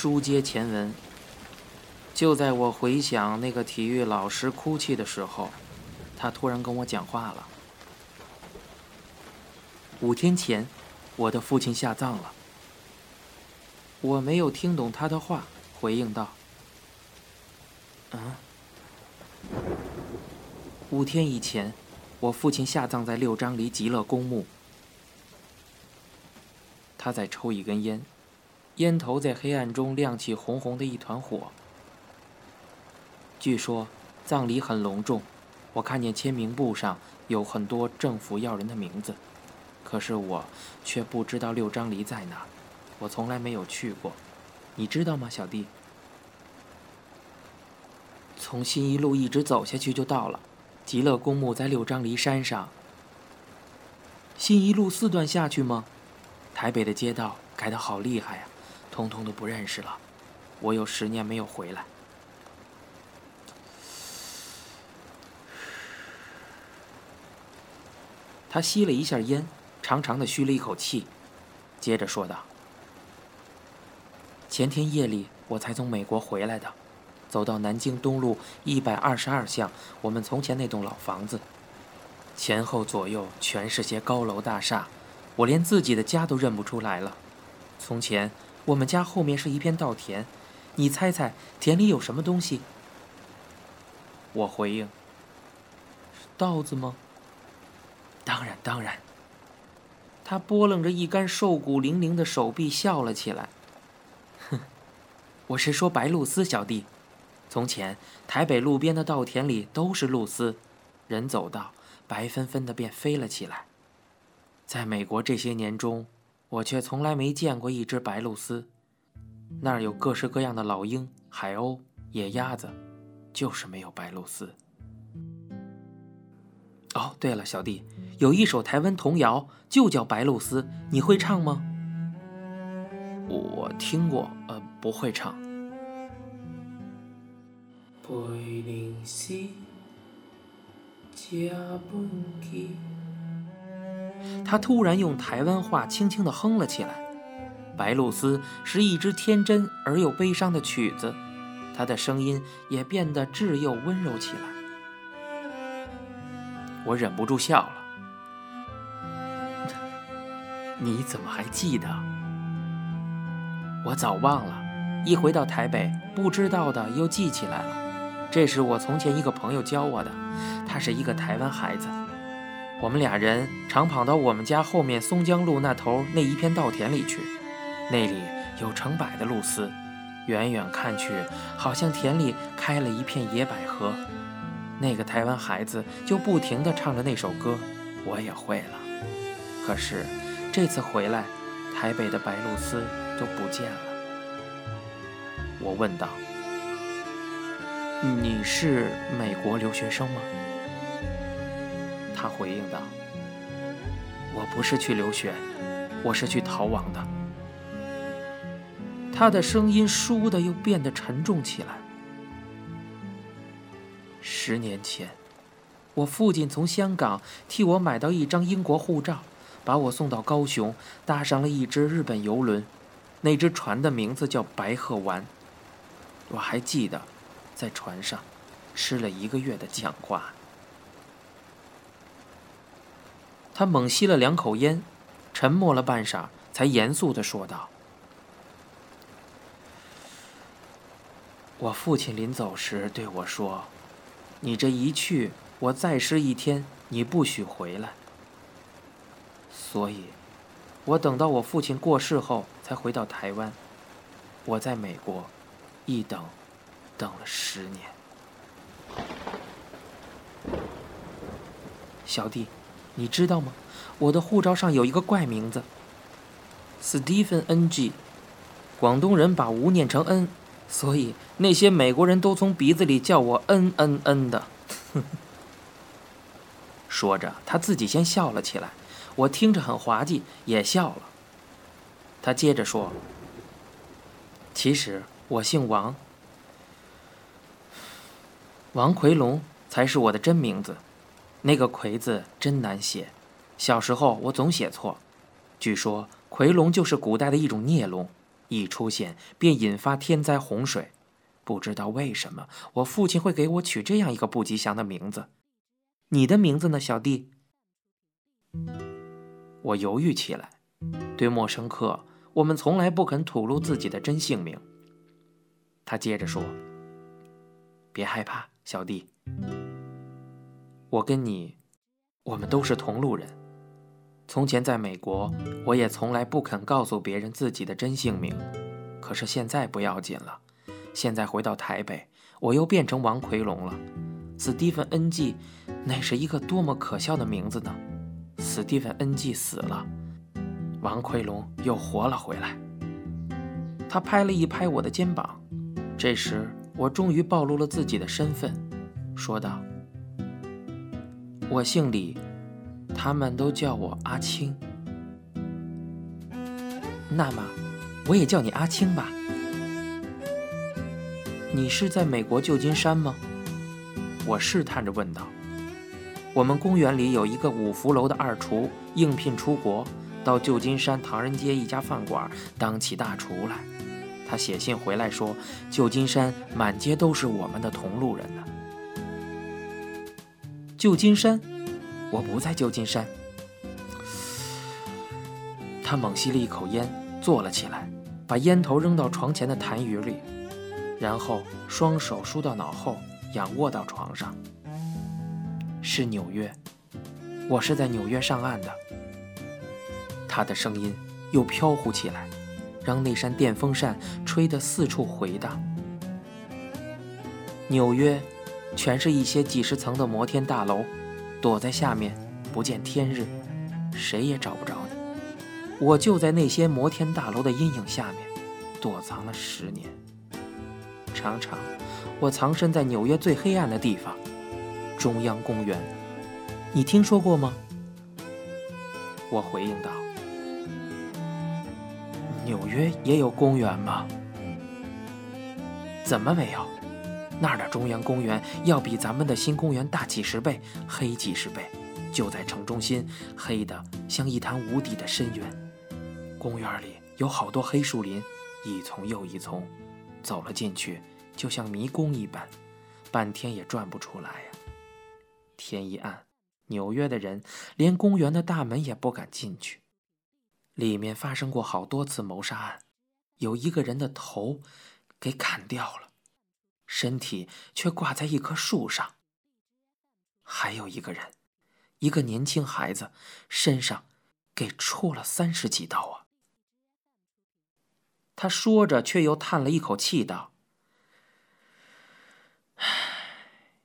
书接前文。就在我回想那个体育老师哭泣的时候，他突然跟我讲话了。五天前，我的父亲下葬了。我没有听懂他的话，回应道：“啊，五天以前，我父亲下葬在六张犁极乐公墓。”他在抽一根烟，烟头在黑暗中亮起红红的一团火。据说葬礼很隆重，我看见签名簿上有很多政府要人的名字，可是我却不知道六张犁在哪，我从来没有去过，你知道吗，小弟？从新一路一直走下去就到了，极乐公墓在六张犁山上。新一路四段下去吗？台北的街道改得好厉害呀，通通都不认识了。我有十年没有回来。他吸了一下烟，长长的吁了一口气，接着说道：“前天夜里我才从美国回来的，走到南京东路一百二十二巷，我们从前那栋老房子，前后左右全是些高楼大厦，我连自己的家都认不出来了。从前我们家后面是一片稻田，你猜猜田里有什么东西？”我回应：“稻子吗？”当然，当然。他拨楞着一干瘦骨伶仃的手臂，笑了起来。哼，我是说白露丝小弟。从前台北路边的稻田里都是露丝，人走到白纷纷的便飞了起来。在美国这些年中，我却从来没见过一只白鹭丝。那儿有各式各样的老鹰、海鸥、野鸭子，就是没有白鹭丝。哦，对了，小弟。有一首台湾童谣，就叫《白鹭丝》，你会唱吗？我听过，呃，不会唱。他突然用台湾话轻轻地哼了起来，《白鹭丝》是一支天真而又悲伤的曲子，他的声音也变得稚幼温柔起来。我忍不住笑了。你怎么还记得？我早忘了，一回到台北，不知道的又记起来了。这是我从前一个朋友教我的，他是一个台湾孩子。我们俩人常跑到我们家后面松江路那头那一片稻田里去，那里有成百的露丝，远远看去，好像田里开了一片野百合。那个台湾孩子就不停地唱着那首歌，我也会了。可是。这次回来，台北的白露丝都不见了。我问道：“你是美国留学生吗？”他回应道：“我不是去留学，我是去逃亡的。”他的声音倏地又变得沉重起来。十年前，我父亲从香港替我买到一张英国护照。把我送到高雄，搭上了一只日本游轮，那只船的名字叫白鹤丸。我还记得，在船上吃了一个月的酱瓜。他猛吸了两口烟，沉默了半晌，才严肃地说道：“我父亲临走时对我说，你这一去，我再失一天，你不许回来。”所以，我等到我父亲过世后才回到台湾。我在美国一等，等了十年。小弟，你知道吗？我的护照上有一个怪名字，Stephen N.G。广东人把吴念成 N，所以那些美国人都从鼻子里叫我 N N N 的。说着，他自己先笑了起来。我听着很滑稽，也笑了。他接着说：“其实我姓王，王奎龙才是我的真名字。那个‘奎’字真难写，小时候我总写错。据说奎龙就是古代的一种孽龙，一出现便引发天灾洪水。不知道为什么，我父亲会给我取这样一个不吉祥的名字。你的名字呢，小弟？我犹豫起来。对陌生客，我们从来不肯吐露自己的真姓名。他接着说：“别害怕，小弟。我跟你，我们都是同路人。从前在美国，我也从来不肯告诉别人自己的真姓名。可是现在不要紧了。”现在回到台北，我又变成王奎龙了。史蒂芬·恩纪，那是一个多么可笑的名字呢！史蒂芬·恩纪死了，王奎龙又活了回来。他拍了一拍我的肩膀，这时我终于暴露了自己的身份，说道：“我姓李，他们都叫我阿青。那么，我也叫你阿青吧。”你是在美国旧金山吗？我试探着问道。我们公园里有一个五福楼的二厨，应聘出国，到旧金山唐人街一家饭馆当起大厨来。他写信回来说，旧金山满街都是我们的同路人呢。旧金山？我不在旧金山。他猛吸了一口烟，坐了起来，把烟头扔到床前的痰盂里。然后双手梳到脑后，仰卧到床上。是纽约，我是在纽约上岸的。他的声音又飘忽起来，让那扇电风扇吹得四处回荡。纽约，全是一些几十层的摩天大楼，躲在下面不见天日，谁也找不着你。我就在那些摩天大楼的阴影下面躲藏了十年。常常，我藏身在纽约最黑暗的地方——中央公园。你听说过吗？我回应道：“纽约也有公园吗？怎么没有？那儿的中央公园要比咱们的新公园大几十倍，黑几十倍。就在城中心，黑的像一潭无底的深渊。公园里有好多黑树林，一丛又一丛。”走了进去，就像迷宫一般，半天也转不出来呀。天一暗，纽约的人连公园的大门也不敢进去。里面发生过好多次谋杀案，有一个人的头给砍掉了，身体却挂在一棵树上。还有一个人，一个年轻孩子，身上给戳了三十几刀啊。他说着，却又叹了一口气，道：“唉，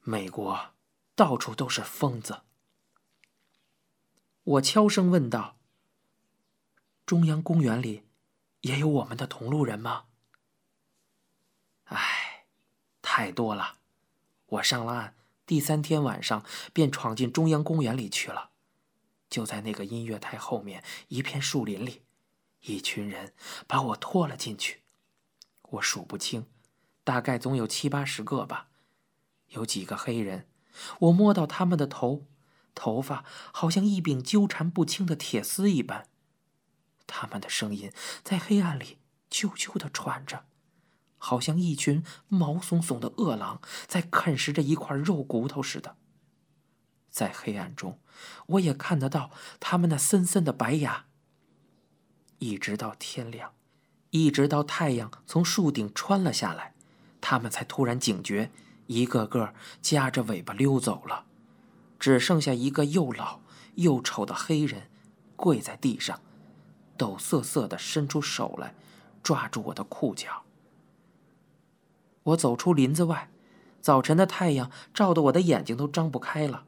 美国到处都是疯子。”我悄声问道：“中央公园里也有我们的同路人吗？”唉，太多了。我上了岸，第三天晚上便闯进中央公园里去了，就在那个音乐台后面一片树林里。一群人把我拖了进去，我数不清，大概总有七八十个吧。有几个黑人，我摸到他们的头，头发好像一柄纠缠不清的铁丝一般。他们的声音在黑暗里啾啾的喘着，好像一群毛悚悚的饿狼在啃食着一块肉骨头似的。在黑暗中，我也看得到他们那森森的白牙。一直到天亮，一直到太阳从树顶穿了下来，他们才突然警觉，一个个夹着尾巴溜走了，只剩下一个又老又丑的黑人，跪在地上，抖瑟瑟地伸出手来，抓住我的裤脚。我走出林子外，早晨的太阳照得我的眼睛都张不开了。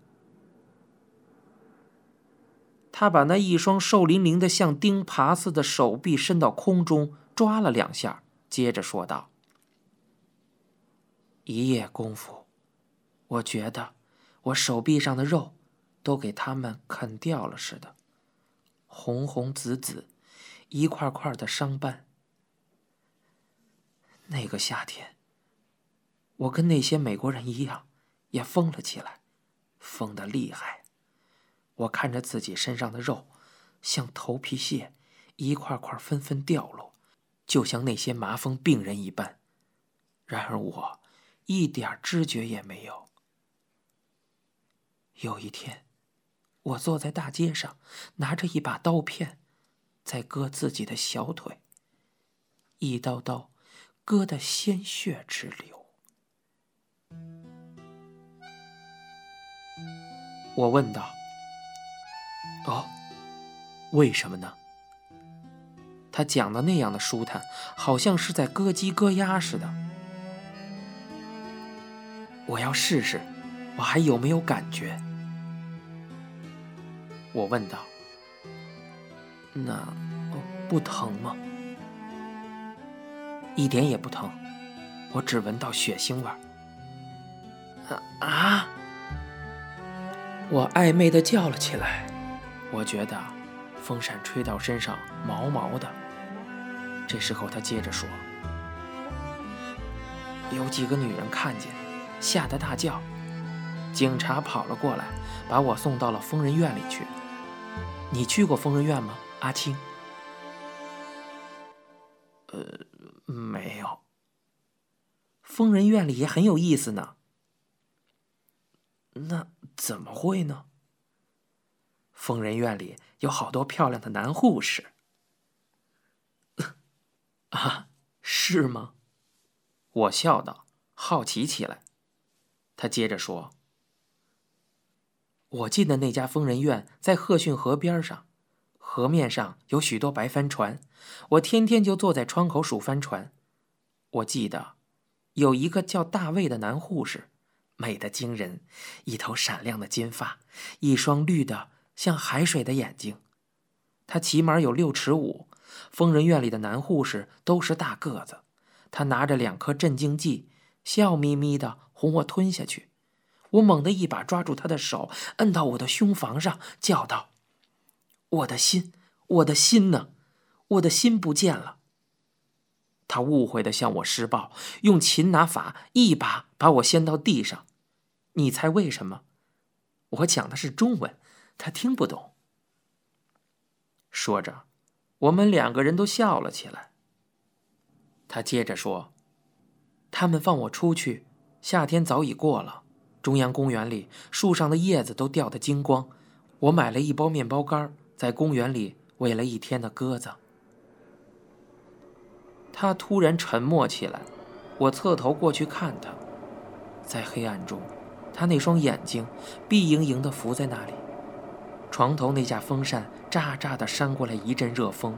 他把那一双瘦伶仃的像钉耙似的手臂伸到空中，抓了两下，接着说道：“一夜功夫，我觉得我手臂上的肉都给他们啃掉了似的，红红紫紫，一块块的伤斑。那个夏天，我跟那些美国人一样，也疯了起来，疯得厉害。”我看着自己身上的肉，像头皮屑，一块块纷纷掉落，就像那些麻风病人一般。然而我一点知觉也没有。有一天，我坐在大街上，拿着一把刀片，在割自己的小腿，一刀刀，割得鲜血直流。我问道：“哦，为什么呢？”他讲的那样的舒坦，好像是在割鸡割鸭似的。我要试试，我还有没有感觉？我问道：“那不疼吗？”一点也不疼，我只闻到血腥味儿。啊！我暧昧的叫了起来。我觉得风扇吹到身上毛毛的。这时候他接着说：“有几个女人看见，吓得大叫，警察跑了过来，把我送到了疯人院里去。你去过疯人院吗，阿青？”“呃，没有。疯人院里也很有意思呢。”“怎么会呢？”“疯人院里有好多漂亮的男护士。”啊，是吗？我笑道，好奇起来。他接着说：“我进的那家疯人院在鹤逊河边上，河面上有许多白帆船，我天天就坐在窗口数帆船。我记得有一个叫大卫的男护士，美得惊人，一头闪亮的金发，一双绿的像海水的眼睛，他起码有六尺五。”疯人院里的男护士都是大个子，他拿着两颗镇静剂，笑眯眯的哄我吞下去。我猛地一把抓住他的手，摁到我的胸膛上，叫道：“我的心，我的心呢？我的心不见了！”他误会的向我施暴，用擒拿法一把把我掀到地上。你猜为什么？我讲的是中文，他听不懂。说着。我们两个人都笑了起来。他接着说：“他们放我出去，夏天早已过了。中央公园里树上的叶子都掉得精光。我买了一包面包干，在公园里喂了一天的鸽子。”他突然沉默起来。我侧头过去看他，在黑暗中，他那双眼睛碧莹莹的浮在那里。床头那架风扇喳喳地扇过来一阵热风，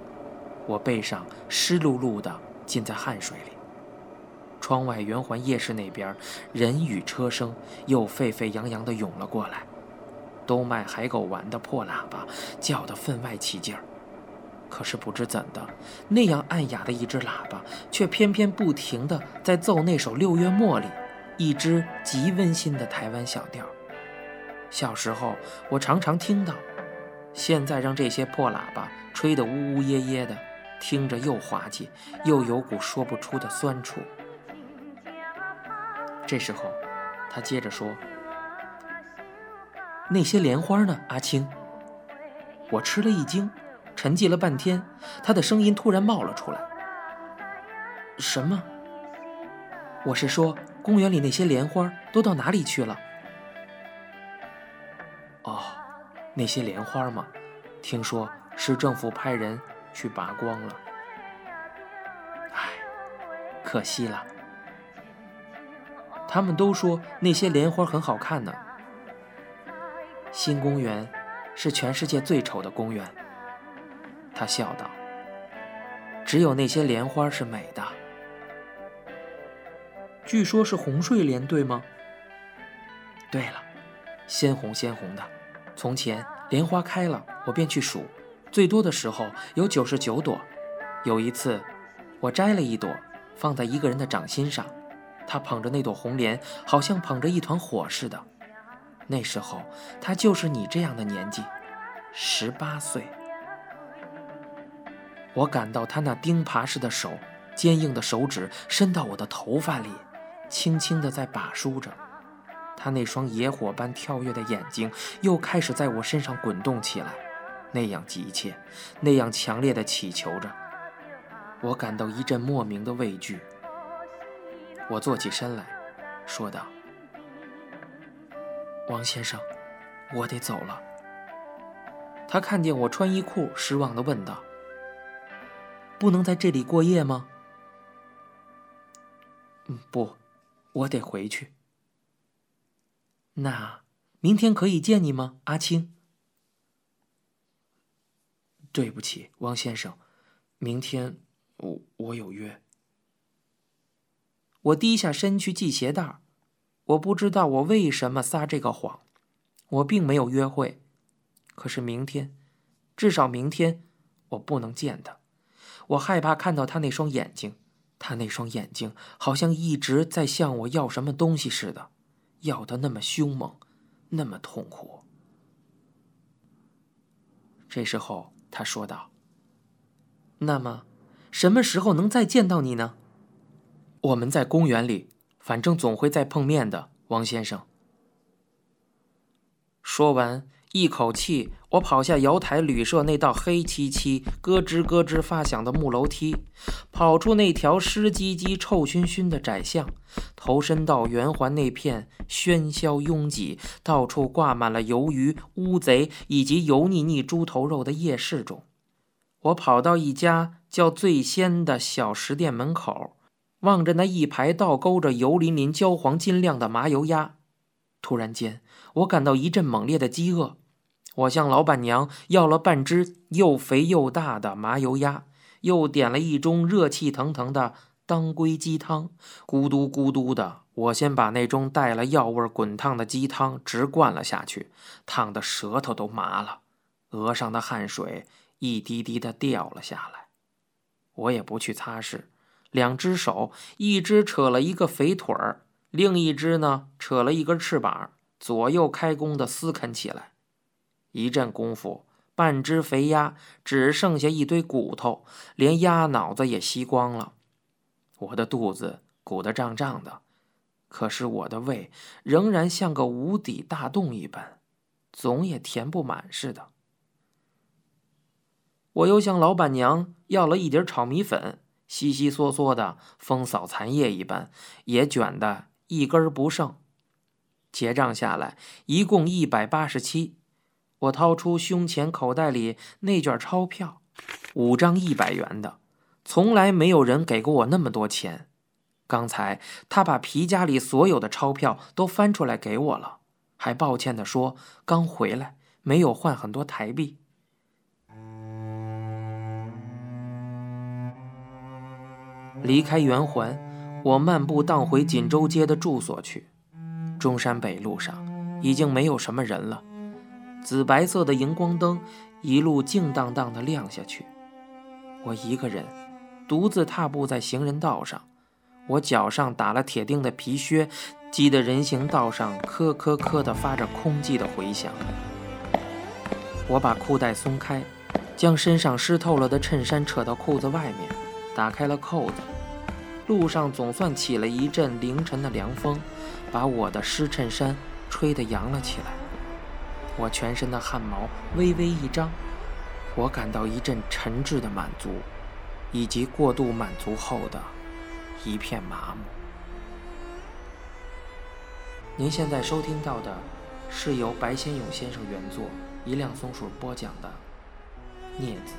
我背上湿漉漉的，浸在汗水里。窗外圆环夜市那边，人与车声又沸沸扬扬地涌了过来，都卖海狗丸的破喇叭叫得分外起劲儿。可是不知怎的，那样暗哑的一只喇叭，却偏偏不停地在奏那首《六月茉莉》，一支极温馨的台湾小调。小时候，我常常听到，现在让这些破喇叭吹得呜呜咽咽的，听着又滑稽，又有股说不出的酸楚。这时候，他接着说：“那些莲花呢，阿青？”我吃了一惊，沉寂了半天，他的声音突然冒了出来：“什么？我是说，公园里那些莲花都到哪里去了？”哦那些莲花吗？听说市政府派人去拔光了。唉，可惜了。他们都说那些莲花很好看呢。新公园是全世界最丑的公园。他笑道：“只有那些莲花是美的。据说是红睡莲，对吗？对了，鲜红鲜红的。”从前莲花开了，我便去数，最多的时候有九十九朵。有一次，我摘了一朵，放在一个人的掌心上，他捧着那朵红莲，好像捧着一团火似的。那时候他就是你这样的年纪，十八岁。我感到他那钉耙似的手，坚硬的手指伸到我的头发里，轻轻地在把梳着。他那双野火般跳跃的眼睛又开始在我身上滚动起来，那样急切，那样强烈的祈求着。我感到一阵莫名的畏惧。我坐起身来，说道：“王先生，我得走了。”他看见我穿衣裤，失望地问道：“不能在这里过夜吗？”“嗯，不，我得回去。”“那明天可以见你吗，阿青？”“对不起，王先生，明天我我有约。”我低下身去系鞋带我不知道我为什么撒这个谎，我并没有约会。可是明天，至少明天，我不能见他。我害怕看到他那双眼睛，他那双眼睛好像一直在向我要什么东西似的，要的那么凶猛，那么痛苦。这时候，他说道：“那么，什么时候能再见到你呢？”我们在公园里，反正总会再碰面的，王先生。说完。一口气，我跑下瑶台旅社那道黑漆漆、咯吱咯吱发响的木楼梯，跑出那条湿唧唧、臭熏熏的窄巷，投身到圆环那片喧嚣拥挤、到处挂满了鱿鱼、乌贼以及油腻腻猪头肉的夜市中。我跑到一家叫“醉仙”的小食店门口，望着那一排倒勾着油淋淋、焦黄金亮的麻油鸭，突然间，我感到一阵猛烈的饥饿。我向老板娘要了半只又肥又大的麻油鸭，又点了一盅热气腾腾的当归鸡汤。咕嘟咕嘟的，我先把那盅带了药味滚烫的鸡汤直灌了下去，烫得舌头都麻了，额上的汗水一滴滴的掉了下来。我也不去擦拭，两只手，一只扯了一个肥腿儿，另一只呢扯了一根翅膀，左右开弓的撕啃起来。一阵功夫，半只肥鸭只剩下一堆骨头，连鸭脑子也吸光了。我的肚子鼓得胀胀的，可是我的胃仍然像个无底大洞一般，总也填不满似的。我又向老板娘要了一碟炒米粉，稀稀嗦嗦的，风扫残叶一般，也卷得一根不剩。结账下来，一共一百八十七。我掏出胸前口袋里那卷钞票，五张一百元的，从来没有人给过我那么多钱。刚才他把皮夹里所有的钞票都翻出来给我了，还抱歉地说刚回来没有换很多台币。离开圆环，我漫步荡回锦州街的住所去。中山北路上已经没有什么人了。紫白色的荧光灯一路静荡荡地亮下去，我一个人独自踏步在行人道上，我脚上打了铁钉的皮靴，击得人行道上磕磕磕地发着空寂的回响。我把裤带松开，将身上湿透了的衬衫扯到裤子外面，打开了扣子。路上总算起了一阵凌晨的凉风，把我的湿衬衫吹得扬了起来。我全身的汗毛微微一张，我感到一阵沉滞的满足，以及过度满足后的一片麻木。您现在收听到的是由白先勇先生原作、一辆松鼠播讲的《镊子》。